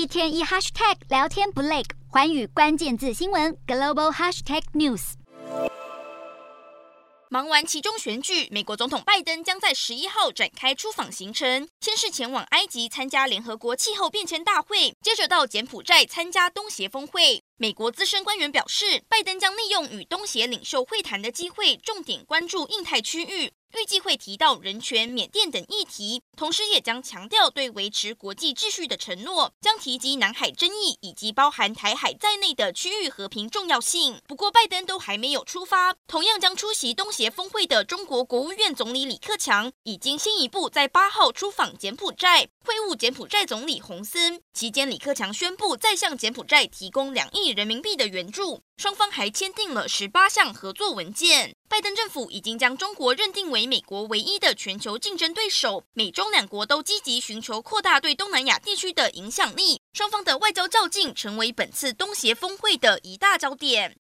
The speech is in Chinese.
一天一 hashtag 聊天不累，寰宇关键字新闻 global hashtag news。忙完其中选举，美国总统拜登将在十一号展开出访行程，先是前往埃及参加联合国气候变迁大会，接着到柬埔寨参加东协峰会。美国资深官员表示，拜登将利用与东协领袖会谈的机会，重点关注印太区域。预计会提到人权、缅甸等议题，同时也将强调对维持国际秩序的承诺，将提及南海争议以及包含台海在内的区域和平重要性。不过，拜登都还没有出发。同样将出席东协峰会的中国国务院总理李克强，已经先一步在八号出访柬埔寨，会晤柬埔寨总理洪森。期间，李克强宣布再向柬埔寨提供两亿人民币的援助。双方还签订了十八项合作文件。拜登政府已经将中国认定为美国唯一的全球竞争对手。美中两国都积极寻求扩大对东南亚地区的影响力。双方的外交较劲成为本次东协峰会的一大焦点。